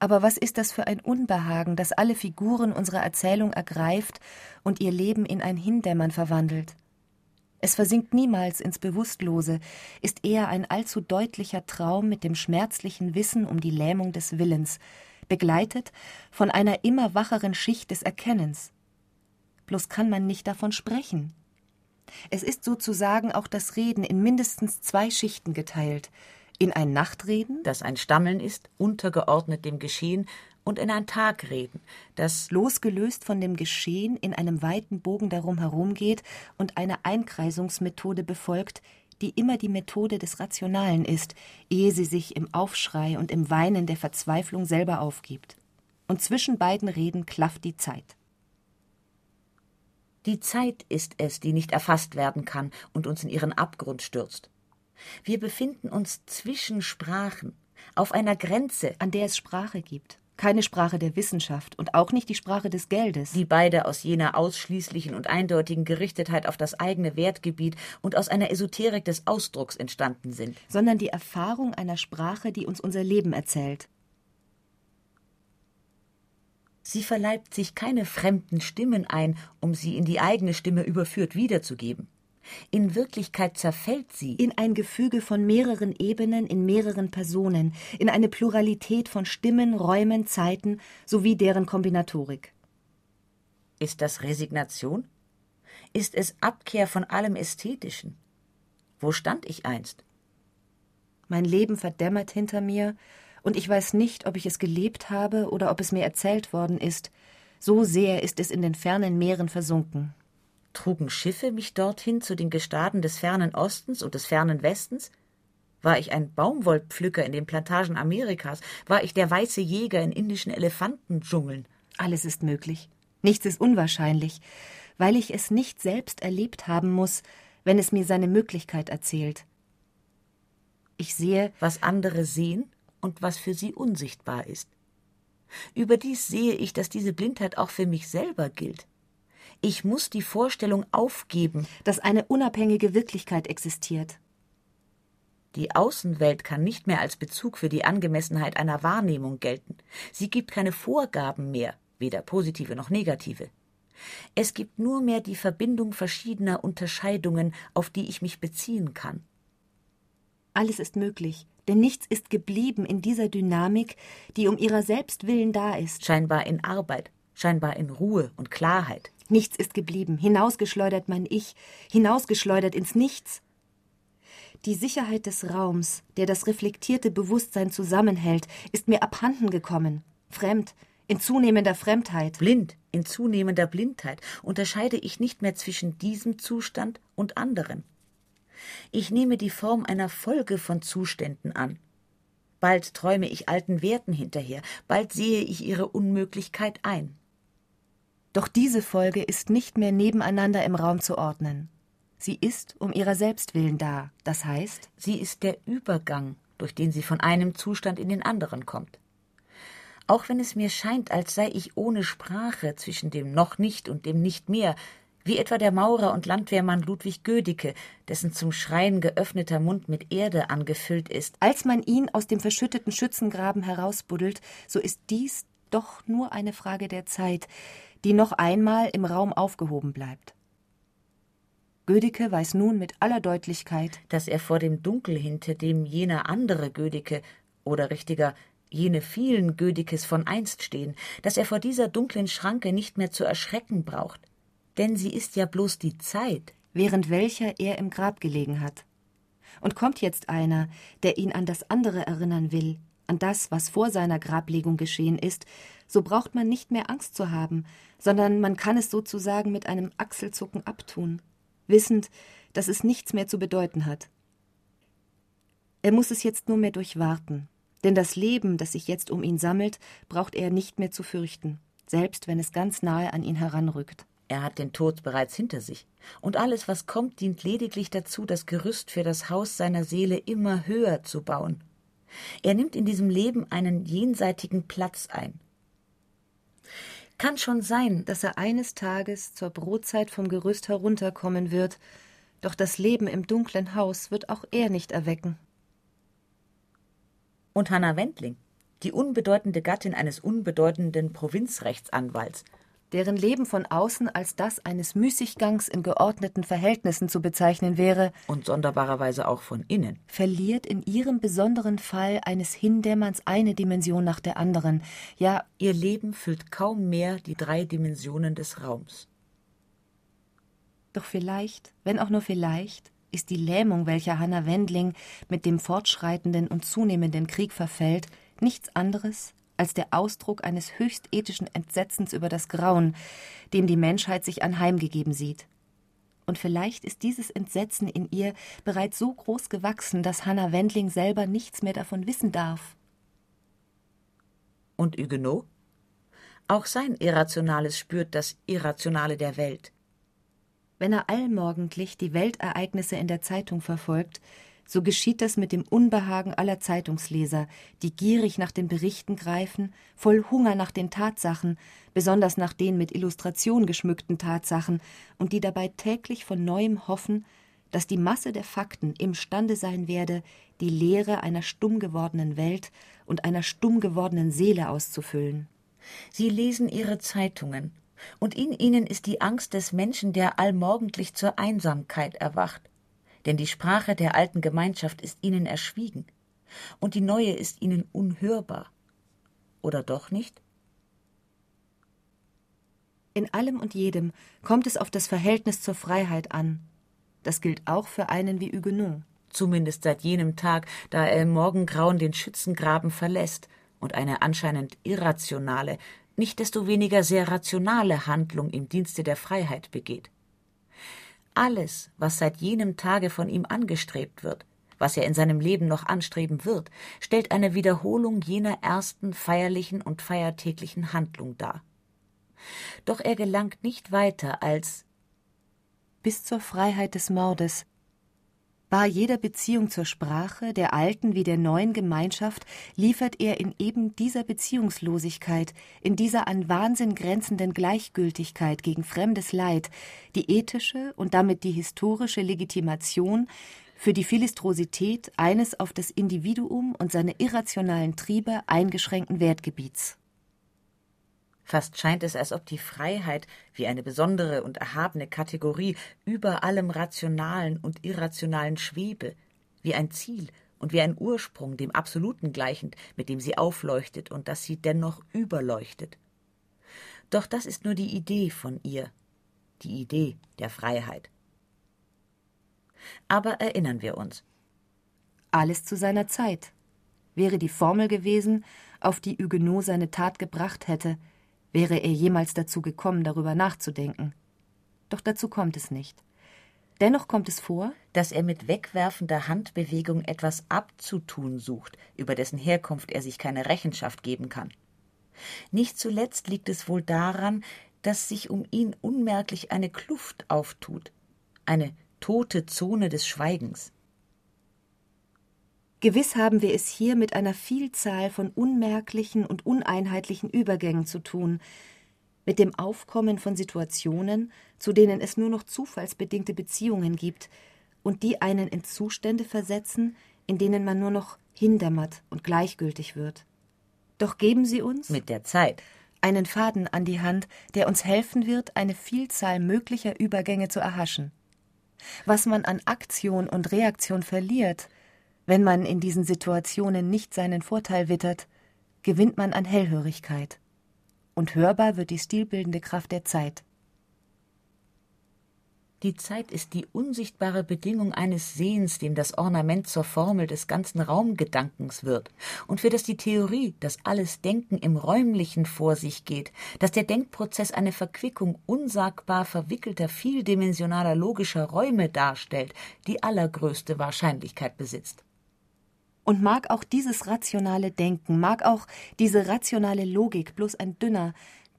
Aber was ist das für ein Unbehagen, das alle Figuren unserer Erzählung ergreift und ihr Leben in ein Hindämmern verwandelt? Es versinkt niemals ins Bewusstlose, ist eher ein allzu deutlicher Traum mit dem schmerzlichen Wissen um die Lähmung des Willens, begleitet von einer immer wacheren Schicht des Erkennens bloß kann man nicht davon sprechen. Es ist sozusagen auch das Reden in mindestens zwei Schichten geteilt. In ein Nachtreden, das ein Stammeln ist, untergeordnet dem Geschehen, und in ein Tagreden, das losgelöst von dem Geschehen in einem weiten Bogen darum herumgeht und eine Einkreisungsmethode befolgt, die immer die Methode des Rationalen ist, ehe sie sich im Aufschrei und im Weinen der Verzweiflung selber aufgibt. Und zwischen beiden Reden klafft die Zeit. Die Zeit ist es, die nicht erfasst werden kann und uns in ihren Abgrund stürzt. Wir befinden uns zwischen Sprachen, auf einer Grenze, an der es Sprache gibt. Keine Sprache der Wissenschaft und auch nicht die Sprache des Geldes. Die beide aus jener ausschließlichen und eindeutigen Gerichtetheit auf das eigene Wertgebiet und aus einer Esoterik des Ausdrucks entstanden sind. Sondern die Erfahrung einer Sprache, die uns unser Leben erzählt. Sie verleibt sich keine fremden Stimmen ein, um sie in die eigene Stimme überführt wiederzugeben. In Wirklichkeit zerfällt sie in ein Gefüge von mehreren Ebenen in mehreren Personen, in eine Pluralität von Stimmen, Räumen, Zeiten sowie deren Kombinatorik. Ist das Resignation? Ist es Abkehr von allem Ästhetischen? Wo stand ich einst? Mein Leben verdämmert hinter mir, und ich weiß nicht, ob ich es gelebt habe oder ob es mir erzählt worden ist, so sehr ist es in den fernen Meeren versunken. Trugen Schiffe mich dorthin zu den Gestaden des fernen Ostens und des fernen Westens? War ich ein Baumwollpflücker in den Plantagen Amerikas? War ich der weiße Jäger in indischen Elefantendschungeln? Alles ist möglich. Nichts ist unwahrscheinlich, weil ich es nicht selbst erlebt haben muss, wenn es mir seine Möglichkeit erzählt. Ich sehe, was andere sehen und was für sie unsichtbar ist. Überdies sehe ich, dass diese Blindheit auch für mich selber gilt. Ich muss die Vorstellung aufgeben, dass eine unabhängige Wirklichkeit existiert. Die Außenwelt kann nicht mehr als Bezug für die Angemessenheit einer Wahrnehmung gelten. Sie gibt keine Vorgaben mehr, weder positive noch negative. Es gibt nur mehr die Verbindung verschiedener Unterscheidungen, auf die ich mich beziehen kann. Alles ist möglich, denn nichts ist geblieben in dieser Dynamik, die um ihrer selbst willen da ist. Scheinbar in Arbeit, scheinbar in Ruhe und Klarheit. Nichts ist geblieben, hinausgeschleudert mein Ich, hinausgeschleudert ins Nichts. Die Sicherheit des Raums, der das reflektierte Bewusstsein zusammenhält, ist mir abhanden gekommen, fremd, in zunehmender Fremdheit. Blind, in zunehmender Blindheit unterscheide ich nicht mehr zwischen diesem Zustand und anderen. Ich nehme die Form einer Folge von Zuständen an. Bald träume ich alten Werten hinterher, bald sehe ich ihre Unmöglichkeit ein. Doch diese Folge ist nicht mehr nebeneinander im Raum zu ordnen. Sie ist um ihrer selbst willen da, das heißt, sie ist der Übergang, durch den sie von einem Zustand in den anderen kommt. Auch wenn es mir scheint, als sei ich ohne Sprache zwischen dem noch nicht und dem nicht mehr, wie etwa der Maurer und Landwehrmann Ludwig Gödicke, dessen zum Schreien geöffneter Mund mit Erde angefüllt ist. Als man ihn aus dem verschütteten Schützengraben herausbuddelt, so ist dies doch nur eine Frage der Zeit, die noch einmal im Raum aufgehoben bleibt. Gödeke weiß nun mit aller Deutlichkeit, dass er vor dem Dunkel, hinter dem jener andere Gödeke, oder richtiger, jene vielen Gödekes von einst stehen, dass er vor dieser dunklen Schranke nicht mehr zu erschrecken braucht. Denn sie ist ja bloß die Zeit, während welcher er im Grab gelegen hat. Und kommt jetzt einer, der ihn an das andere erinnern will, an das, was vor seiner Grablegung geschehen ist, so braucht man nicht mehr Angst zu haben, sondern man kann es sozusagen mit einem Achselzucken abtun, wissend, dass es nichts mehr zu bedeuten hat. Er muss es jetzt nur mehr durchwarten, denn das Leben, das sich jetzt um ihn sammelt, braucht er nicht mehr zu fürchten, selbst wenn es ganz nahe an ihn heranrückt. Er hat den Tod bereits hinter sich, und alles, was kommt, dient lediglich dazu, das Gerüst für das Haus seiner Seele immer höher zu bauen. Er nimmt in diesem Leben einen jenseitigen Platz ein. Kann schon sein, dass er eines Tages zur Brotzeit vom Gerüst herunterkommen wird, doch das Leben im dunklen Haus wird auch er nicht erwecken. Und Hanna Wendling, die unbedeutende Gattin eines unbedeutenden Provinzrechtsanwalts, deren Leben von außen als das eines Müßiggangs in geordneten Verhältnissen zu bezeichnen wäre, und sonderbarerweise auch von innen, verliert in ihrem besonderen Fall eines Hindämmerns eine Dimension nach der anderen, ja, ihr Leben füllt kaum mehr die drei Dimensionen des Raums. Doch vielleicht, wenn auch nur vielleicht, ist die Lähmung, welcher Hanna Wendling mit dem fortschreitenden und zunehmenden Krieg verfällt, nichts anderes als der Ausdruck eines höchst ethischen Entsetzens über das Grauen, dem die Menschheit sich anheimgegeben sieht. Und vielleicht ist dieses Entsetzen in ihr bereits so groß gewachsen, dass Hannah Wendling selber nichts mehr davon wissen darf. Und Huguenot? Auch sein Irrationales spürt das Irrationale der Welt. Wenn er allmorgendlich die Weltereignisse in der Zeitung verfolgt, so geschieht das mit dem Unbehagen aller Zeitungsleser, die gierig nach den Berichten greifen, voll Hunger nach den Tatsachen, besonders nach den mit Illustration geschmückten Tatsachen, und die dabei täglich von neuem hoffen, dass die Masse der Fakten imstande sein werde, die Leere einer stumm gewordenen Welt und einer stumm gewordenen Seele auszufüllen. Sie lesen ihre Zeitungen, und in ihnen ist die Angst des Menschen, der allmorgendlich zur Einsamkeit erwacht denn die Sprache der alten Gemeinschaft ist ihnen erschwiegen, und die neue ist ihnen unhörbar. Oder doch nicht? In allem und jedem kommt es auf das Verhältnis zur Freiheit an. Das gilt auch für einen wie Huguenot. Zumindest seit jenem Tag, da er im Morgengrauen den Schützengraben verlässt und eine anscheinend irrationale, nicht desto weniger sehr rationale Handlung im Dienste der Freiheit begeht. Alles, was seit jenem Tage von ihm angestrebt wird, was er in seinem Leben noch anstreben wird, stellt eine Wiederholung jener ersten feierlichen und feiertäglichen Handlung dar. Doch er gelangt nicht weiter als bis zur Freiheit des Mordes, Bar jeder Beziehung zur Sprache, der alten wie der neuen Gemeinschaft, liefert er in eben dieser Beziehungslosigkeit, in dieser an Wahnsinn grenzenden Gleichgültigkeit gegen fremdes Leid, die ethische und damit die historische Legitimation für die Philistrosität eines auf das Individuum und seine irrationalen Triebe eingeschränkten Wertgebiets. Fast scheint es, als ob die Freiheit wie eine besondere und erhabene Kategorie über allem Rationalen und Irrationalen schwebe, wie ein Ziel und wie ein Ursprung dem Absoluten gleichend, mit dem sie aufleuchtet und das sie dennoch überleuchtet. Doch das ist nur die Idee von ihr, die Idee der Freiheit. Aber erinnern wir uns. Alles zu seiner Zeit wäre die Formel gewesen, auf die Huguenot seine Tat gebracht hätte, wäre er jemals dazu gekommen, darüber nachzudenken. Doch dazu kommt es nicht. Dennoch kommt es vor, dass er mit wegwerfender Handbewegung etwas abzutun sucht, über dessen Herkunft er sich keine Rechenschaft geben kann. Nicht zuletzt liegt es wohl daran, dass sich um ihn unmerklich eine Kluft auftut, eine tote Zone des Schweigens. Gewiss haben wir es hier mit einer Vielzahl von unmerklichen und uneinheitlichen Übergängen zu tun, mit dem Aufkommen von Situationen, zu denen es nur noch zufallsbedingte Beziehungen gibt und die einen in Zustände versetzen, in denen man nur noch hindämmert und gleichgültig wird. Doch geben Sie uns mit der Zeit einen Faden an die Hand, der uns helfen wird, eine Vielzahl möglicher Übergänge zu erhaschen. was man an Aktion und Reaktion verliert, wenn man in diesen Situationen nicht seinen Vorteil wittert, gewinnt man an Hellhörigkeit. Und hörbar wird die stilbildende Kraft der Zeit. Die Zeit ist die unsichtbare Bedingung eines Sehens, dem das Ornament zur Formel des ganzen Raumgedankens wird, und für das die Theorie, dass alles Denken im Räumlichen vor sich geht, dass der Denkprozess eine Verquickung unsagbar verwickelter, vieldimensionaler logischer Räume darstellt, die allergrößte Wahrscheinlichkeit besitzt. Und mag auch dieses rationale Denken, mag auch diese rationale Logik bloß ein dünner,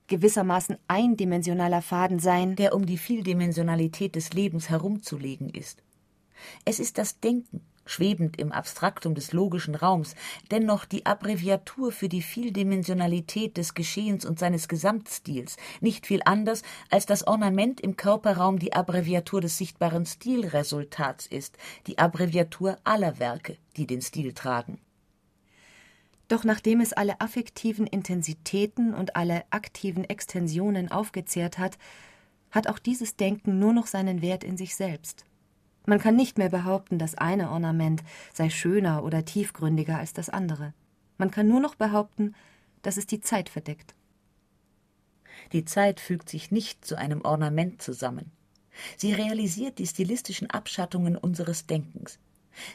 gewissermaßen eindimensionaler Faden sein, der um die Vieldimensionalität des Lebens herumzulegen ist. Es ist das Denken, schwebend im Abstraktum des logischen Raums, dennoch die Abbreviatur für die Vieldimensionalität des Geschehens und seines Gesamtstils, nicht viel anders, als das Ornament im Körperraum die Abbreviatur des sichtbaren Stilresultats ist, die Abbreviatur aller Werke, die den Stil tragen. Doch nachdem es alle affektiven Intensitäten und alle aktiven Extensionen aufgezehrt hat, hat auch dieses Denken nur noch seinen Wert in sich selbst. Man kann nicht mehr behaupten, das eine Ornament sei schöner oder tiefgründiger als das andere. Man kann nur noch behaupten, dass es die Zeit verdeckt. Die Zeit fügt sich nicht zu einem Ornament zusammen. Sie realisiert die stilistischen Abschattungen unseres Denkens.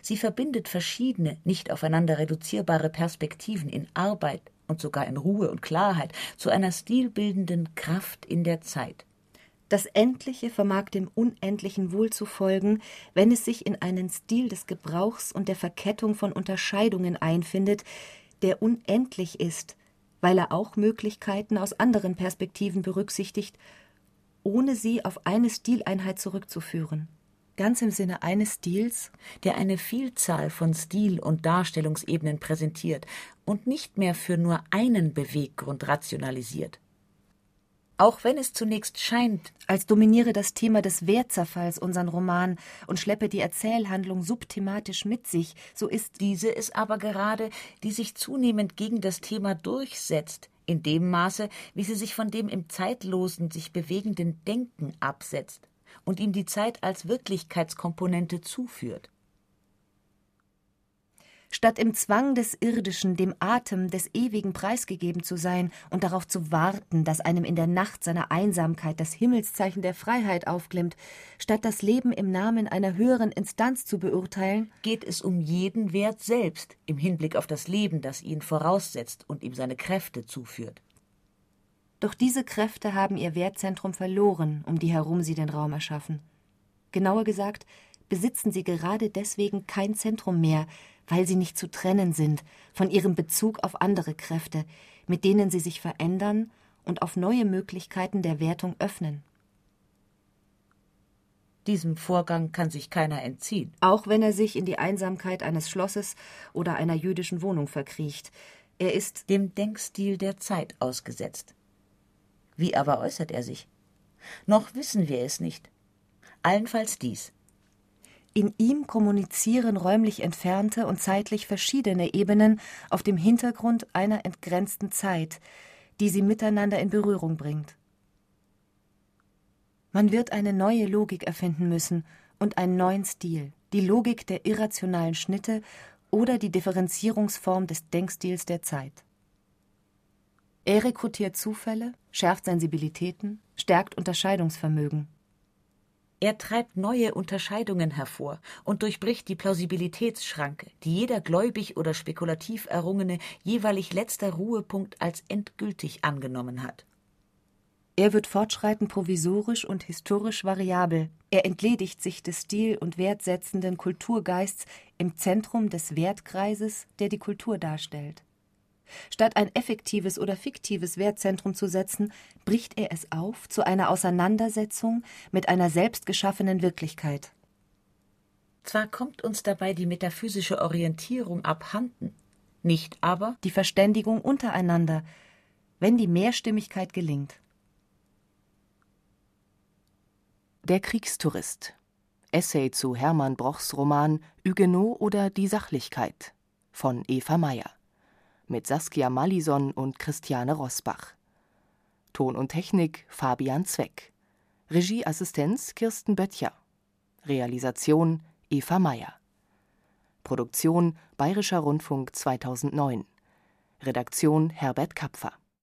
Sie verbindet verschiedene, nicht aufeinander reduzierbare Perspektiven in Arbeit und sogar in Ruhe und Klarheit zu einer stilbildenden Kraft in der Zeit. Das Endliche vermag dem Unendlichen wohl zu folgen, wenn es sich in einen Stil des Gebrauchs und der Verkettung von Unterscheidungen einfindet, der unendlich ist, weil er auch Möglichkeiten aus anderen Perspektiven berücksichtigt, ohne sie auf eine Stileinheit zurückzuführen ganz im Sinne eines Stils, der eine Vielzahl von Stil- und Darstellungsebenen präsentiert und nicht mehr für nur einen Beweggrund rationalisiert. Auch wenn es zunächst scheint, als dominiere das Thema des Wertzerfalls unseren Roman und schleppe die Erzählhandlung subthematisch mit sich, so ist diese es aber gerade, die sich zunehmend gegen das Thema durchsetzt, in dem Maße, wie sie sich von dem im zeitlosen, sich bewegenden Denken absetzt und ihm die Zeit als Wirklichkeitskomponente zuführt. Statt im Zwang des Irdischen dem Atem des Ewigen preisgegeben zu sein und darauf zu warten, dass einem in der Nacht seiner Einsamkeit das Himmelszeichen der Freiheit aufglimmt, statt das Leben im Namen einer höheren Instanz zu beurteilen, geht es um jeden Wert selbst im Hinblick auf das Leben, das ihn voraussetzt und ihm seine Kräfte zuführt. Doch diese Kräfte haben ihr Wertzentrum verloren, um die herum sie den Raum erschaffen. Genauer gesagt, besitzen sie gerade deswegen kein Zentrum mehr, weil sie nicht zu trennen sind von ihrem Bezug auf andere Kräfte, mit denen sie sich verändern und auf neue Möglichkeiten der Wertung öffnen. Diesem Vorgang kann sich keiner entziehen. Auch wenn er sich in die Einsamkeit eines Schlosses oder einer jüdischen Wohnung verkriecht. Er ist dem Denkstil der Zeit ausgesetzt. Wie aber äußert er sich? Noch wissen wir es nicht. Allenfalls dies. In ihm kommunizieren räumlich entfernte und zeitlich verschiedene Ebenen auf dem Hintergrund einer entgrenzten Zeit, die sie miteinander in Berührung bringt. Man wird eine neue Logik erfinden müssen und einen neuen Stil, die Logik der irrationalen Schnitte oder die Differenzierungsform des Denkstils der Zeit. Er rekrutiert Zufälle, schärft Sensibilitäten, stärkt Unterscheidungsvermögen. Er treibt neue Unterscheidungen hervor und durchbricht die Plausibilitätsschranke, die jeder gläubig oder spekulativ errungene jeweilig letzter Ruhepunkt als endgültig angenommen hat. Er wird fortschreitend provisorisch und historisch variabel. Er entledigt sich des stil- und wertsetzenden Kulturgeists im Zentrum des Wertkreises, der die Kultur darstellt. Statt ein effektives oder fiktives Wertzentrum zu setzen, bricht er es auf zu einer Auseinandersetzung mit einer selbstgeschaffenen Wirklichkeit. Zwar kommt uns dabei die metaphysische Orientierung abhanden, nicht aber die Verständigung untereinander, wenn die Mehrstimmigkeit gelingt. Der Kriegstourist. Essay zu Hermann Brochs Roman Huguenot oder die Sachlichkeit von Eva Meyer mit Saskia Malison und Christiane Rosbach. Ton und Technik Fabian Zweck. Regieassistenz Kirsten Böttcher. Realisation Eva Meyer. Produktion Bayerischer Rundfunk 2009. Redaktion Herbert Kapfer